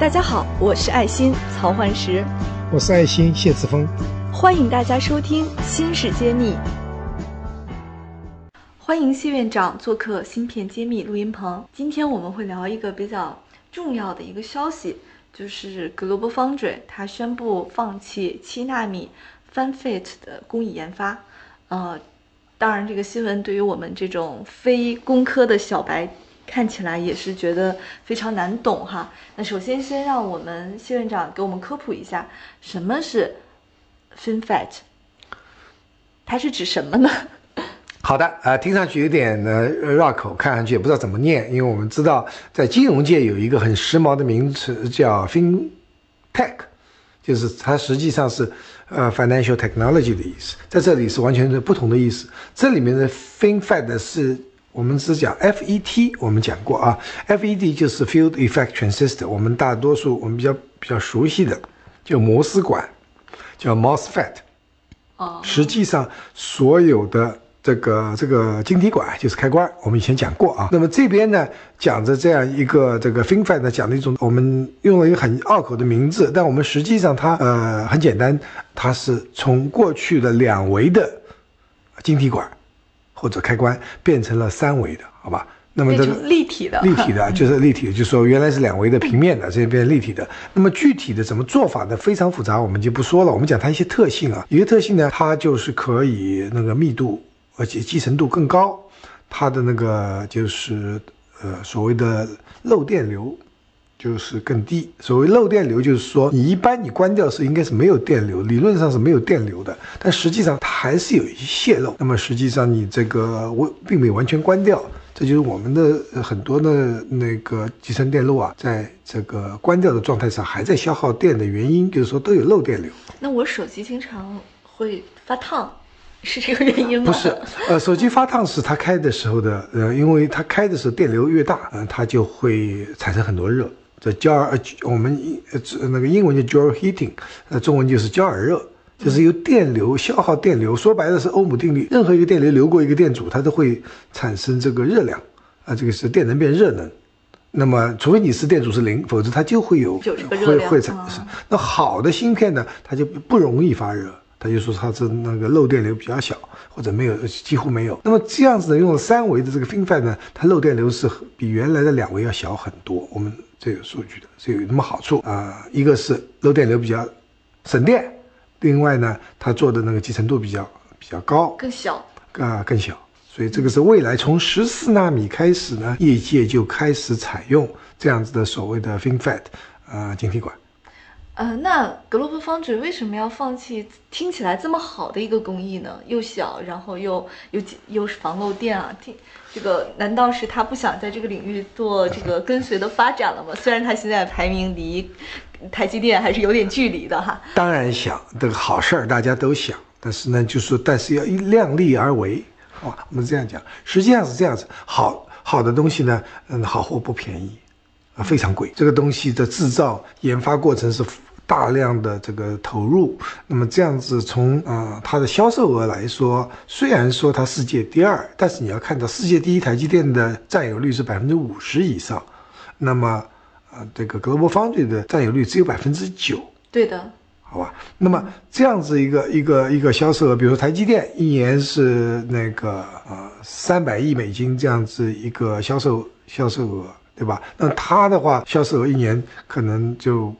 大家好，我是爱心曹焕石，我是爱心谢志峰，欢迎大家收听《新事揭秘》。欢迎谢院长做客《芯片揭秘》录音棚。今天我们会聊一个比较重要的一个消息，就是 Global Foundry 它宣布放弃七纳米 FinFET 的工艺研发。呃，当然这个新闻对于我们这种非工科的小白。看起来也是觉得非常难懂哈。那首先，先让我们谢院长给我们科普一下，什么是 FinFET，它是指什么呢？好的，呃，听上去有点呢绕口，看上去也不知道怎么念，因为我们知道在金融界有一个很时髦的名词叫 FinTech，就是它实际上是呃 Financial Technology 的意思，在这里是完全是不同的意思。这里面的 FinFET 是。我们只讲 FET，我们讲过啊，FET 就是 Field Effect Transistor，我们大多数我们比较比较熟悉的叫摩斯管，叫 MOSFET。哦，实际上所有的这个这个晶体管就是开关，我们以前讲过啊。那么这边呢讲着这样一个这个 FinFET 呢讲的一种，我们用了一个很拗口的名字，但我们实际上它呃很简单，它是从过去的两维的晶体管。或者开关变成了三维的，好吧？那么这个立体的，立体的，就是立体的，就是说原来是两维的平面的，这边变立体的。那么具体的怎么做法呢？非常复杂，我们就不说了。我们讲它一些特性啊，一个特性呢，它就是可以那个密度而且集成度更高，它的那个就是呃所谓的漏电流。就是更低。所谓漏电流，就是说你一般你关掉是应该是没有电流，理论上是没有电流的，但实际上它还是有一些泄漏。那么实际上你这个我并没有完全关掉，这就是我们的很多的那个集成电路啊，在这个关掉的状态上还在消耗电的原因，就是说都有漏电流。那我手机经常会发烫，是这个原因吗？不是，呃，手机发烫是它开的时候的，呃，因为它开的时候电流越大，嗯，它就会产生很多热。这焦耳，我们呃那个英文叫 Joule heating，呃，中文就是焦耳热，就是由电流消耗电流，说白了是欧姆定律，任何一个电流流过一个电阻，它都会产生这个热量，啊，这个是电能变热能。那么，除非你是电阻是零，否则它就会有会会产生。那好的芯片呢，它就不容易发热，它就说它是那个漏电流比较小，或者没有几乎没有。那么这样子呢，用了三维的这个 FinFET 呢，它漏电流是比原来的两维要小很多。我们。这有数据的，是有什么好处啊？一个是漏电流比较省电，另外呢，它做的那个集成度比较比较高，更小啊，更小。所以这个是未来从十四纳米开始呢，业界就开始采用这样子的所谓的 FinFET 啊晶体管。呃，那格罗布方纸为什么要放弃听起来这么好的一个工艺呢？又小，然后又又又是防漏电啊？听这个，难道是他不想在这个领域做这个跟随的发展了吗？虽然他现在排名离台积电还是有点距离的哈。当然想这个好事儿，大家都想，但是呢，就是但是要量力而为，好吧？我们这样讲，实际上是这样子，好好的东西呢，嗯，好货不便宜啊，非常贵。这个东西的制造研发过程是。大量的这个投入，那么这样子从啊它的销售额来说，虽然说它世界第二，但是你要看到世界第一台积电的占有率是百分之五十以上，那么啊这个 Global Foundry 的占有率只有百分之九。对的，好吧。那么这样子一个一个一个销售额，比如说台积电一年是那个呃三百亿美金这样子一个销售销售额，对吧？那它的话销售额一年可能就。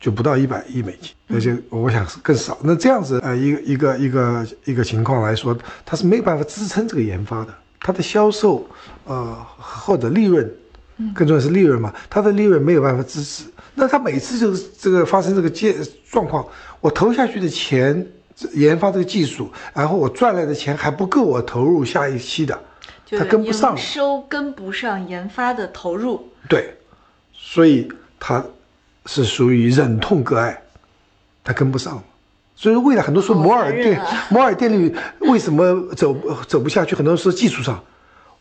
就不到一百亿美金，而且我想是更少。那这样子，呃，一个一个一个一个情况来说，它是没有办法支撑这个研发的。它的销售，呃，或者利润，更重要是利润嘛，它的利润没有办法支持。那它每次就是这个发生这个阶状况，我投下去的钱，研发这个技术，然后我赚来的钱还不够我投入下一期的，它跟不上，收跟不上研发的投入。对，所以它。是属于忍痛割爱，它跟不上，所以未来很多说摩尔电摩尔定律为什么走走不下去？很多是技术上，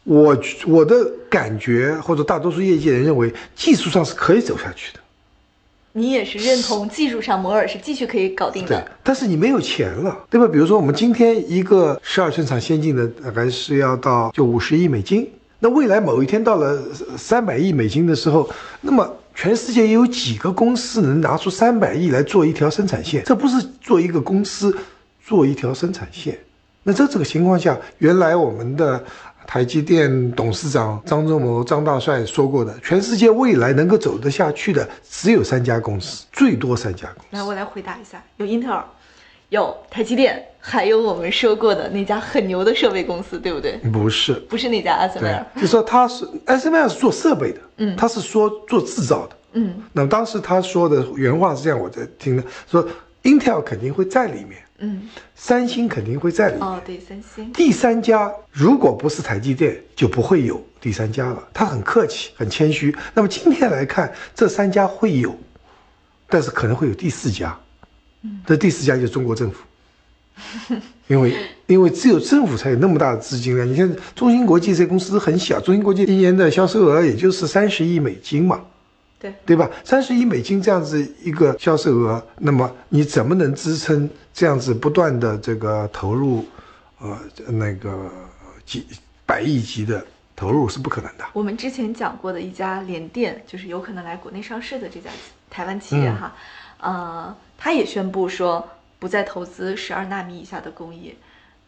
我我的感觉或者大多数业界人认为技术上是可以走下去的。你也是认同技术上摩尔是继续可以搞定的，对，但是你没有钱了，对吧？比如说我们今天一个十二寸厂先进的大概是要到就五十亿美金，那未来某一天到了三百亿美金的时候，那么。全世界有几个公司能拿出三百亿来做一条生产线？这不是做一个公司，做一条生产线。那在这个情况下，原来我们的台积电董事长张忠谋、张大帅说过的，全世界未来能够走得下去的只有三家公司，最多三家公司。来，我来回答一下，有英特尔，有台积电，还有我们说过的那家很牛的设备公司，对不对？不是，不是那家阿斯麦对尔。，就说他是 S M L 是做设备的，嗯他是说做制造的。嗯那么当时他说的原话是这样，我在听的，说 Intel 肯定会在里面，嗯，三星肯定会在里面。哦，对，三星。第三家如果不是台积电，就不会有第三家了。他很客气，很谦虚。那么今天来看，这三家会有，但是可能会有第四家。这第四家就是中国政府，因为因为只有政府才有那么大的资金量。你看中芯国际这公司很小，中芯国际一年的销售额也就是三十亿美金嘛。对，对吧？三十亿美金这样子一个销售额，那么你怎么能支撑这样子不断的这个投入，呃，那个几百亿级的投入是不可能的。我们之前讲过的一家联电，就是有可能来国内上市的这家台湾企业哈，呃，他也宣布说不再投资十二纳米以下的工艺，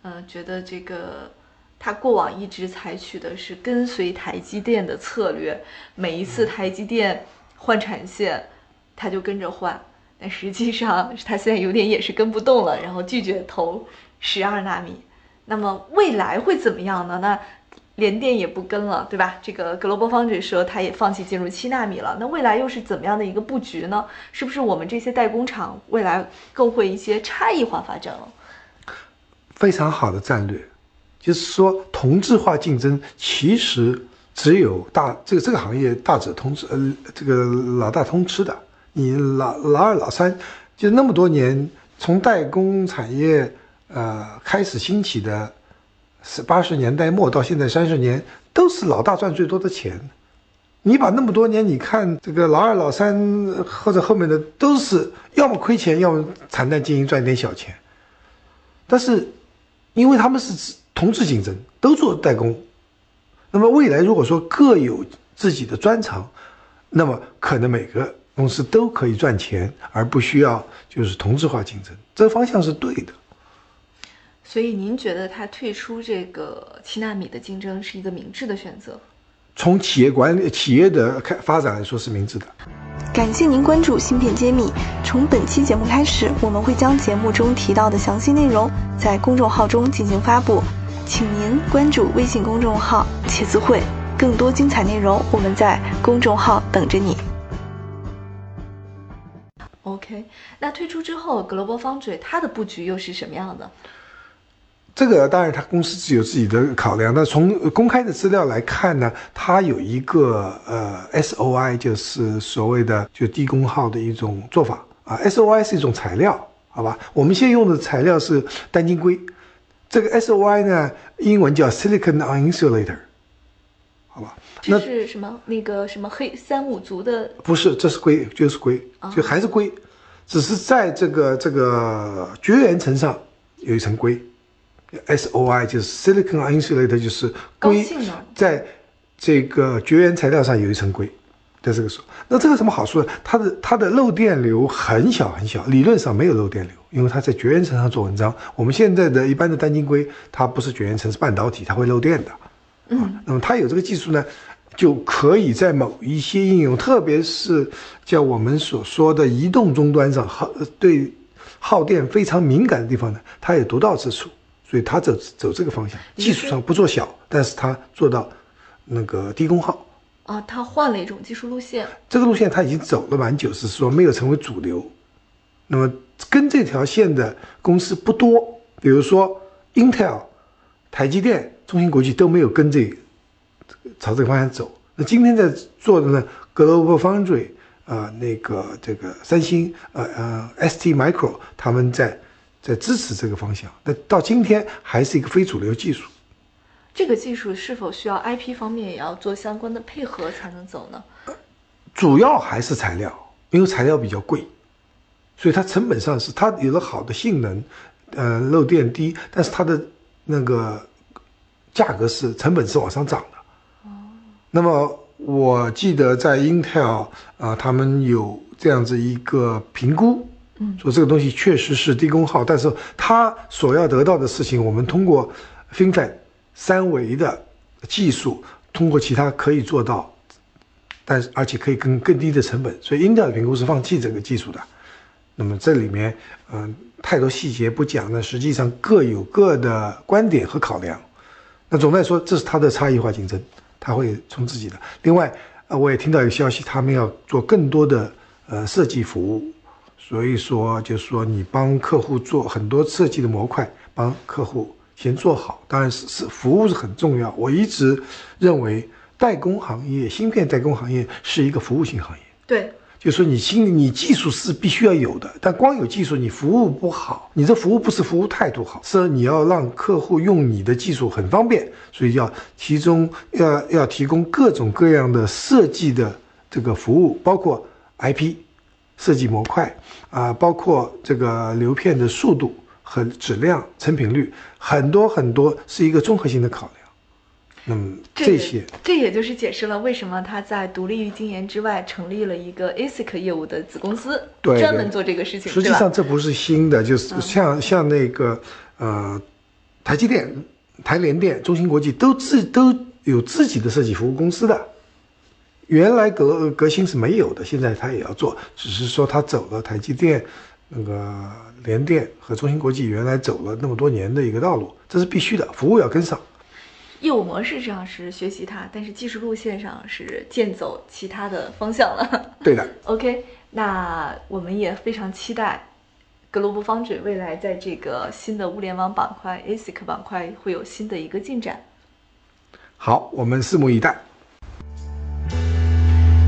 呃，觉得这个他过往一直采取的是跟随台积电的策略，每一次台积电换产线，他就跟着换，但实际上他现在有点也是跟不动了，然后拒绝投十二纳米。那么未来会怎么样呢？那联电也不跟了，对吧？这个 Global Foundry 说他也放弃进入七纳米了。那未来又是怎么样的一个布局呢？是不是我们这些代工厂未来更会一些差异化发展了？非常好的战略，就是说同质化竞争其实只有大这个这个行业大者通吃，呃，这个老大通吃的。你老老二老三，就那么多年，从代工产业呃开始兴起的，是八十年代末到现在三十年，都是老大赚最多的钱。你把那么多年，你看这个老二、老三或者后面的都是要么亏钱，要么惨淡经营赚点小钱。但是，因为他们是同质竞争，都做代工，那么未来如果说各有自己的专长，那么可能每个公司都可以赚钱，而不需要就是同质化竞争，这个方向是对的。所以您觉得它退出这个七纳米的竞争是一个明智的选择？从企业管理、企业的开发展来说是明智的。感谢您关注《芯片揭秘》。从本期节目开始，我们会将节目中提到的详细内容在公众号中进行发布，请您关注微信公众号“茄子会”，更多精彩内容我们在公众号等着你。OK，那退出之后，Global Foundry 它的布局又是什么样的？这个当然，他公司是有自己的考量。那从公开的资料来看呢，它有一个呃 SOI，就是所谓的就低功耗的一种做法啊。SOI 是一种材料，好吧？我们现在用的材料是单晶硅，这个 SOI 呢，英文叫 Silicon on Insulator，好吧？这是什么？那个什么黑三五族的不是，这是硅，就是硅，哦就还是硅，只是在这个这个绝缘层上有一层硅，SOI 就是 silicon insulator，就是硅在这个绝缘材料上有一层硅，在这个时候，那这个什么好处呢？它的它的漏电流很小很小，理论上没有漏电流，因为它在绝缘层上做文章。我们现在的一般的单晶硅，它不是绝缘层，是半导体，它会漏电的。嗯，那么它有这个技术呢，就可以在某一些应用，特别是叫我们所说的移动终端上，耗对耗电非常敏感的地方呢，它有独到之处，所以它走走这个方向，技术上不做小，但是它做到那个低功耗。啊，它换了一种技术路线。这个路线它已经走了蛮久，是说没有成为主流。那么跟这条线的公司不多，比如说 Intel、台积电、中芯国际都没有跟这朝这个方向走。那今天在做的呢，Global Foundry 啊、呃，那个这个三星呃呃 ST Micro 他们在在支持这个方向。那到今天还是一个非主流技术。这个技术是否需要 IP 方面也要做相关的配合才能走呢？主要还是材料，因为材料比较贵，所以它成本上是它有了好的性能，呃，漏电低，但是它的那个价格是成本是往上涨的。哦那么我记得在 Intel 啊，他们有这样子一个评估，说这个东西确实是低功耗，但是它所要得到的事情，我们通过 FinFET 三维的技术，通过其他可以做到，但是而且可以更更低的成本，所以 Intel 的评估是放弃这个技术的。那么这里面，嗯、太多细节不讲，那实际上各有各的观点和考量。那总的来说，这是它的差异化竞争，它会从自己的。另外，呃，我也听到有消息，他们要做更多的呃设计服务，所以说就是说你帮客户做很多设计的模块，帮客户先做好。当然是是服务是很重要。我一直认为代工行业、芯片代工行业是一个服务型行业。对，就是说你心你技术是必须要有的，但光有技术你服务不好，你这服务不是服务态度好，是你要让客户用你的技术很方便，所以要其中要要提供各种各样的设计的这个服务，包括 IP 设计模块啊、包括这个流片的速度和质量、成品率，很多很多是一个综合性的考量。那么这些这也就是解释了为什么他在独立于晶研之外成立了一个 ASIC 业务的子公司，对对专门做这个事情，实际上这不是新的，就是像、像那个呃，台积电、台联电、中芯国际都自都有自己的设计服务公司的。原来革革新是没有的，现在他也要做，只是说他走了台积电、那个联电和中芯国际原来走了那么多年的一个道路，这是必须的，服务要跟上。业务模式上是学习它，但是技术路线上是剑走其他的方向了。对的，OK，那我们也非常期待 Global Foundry 未来在这个新的物联网板块 ASIC 板块会有新的一个进展。好，我们拭目以待。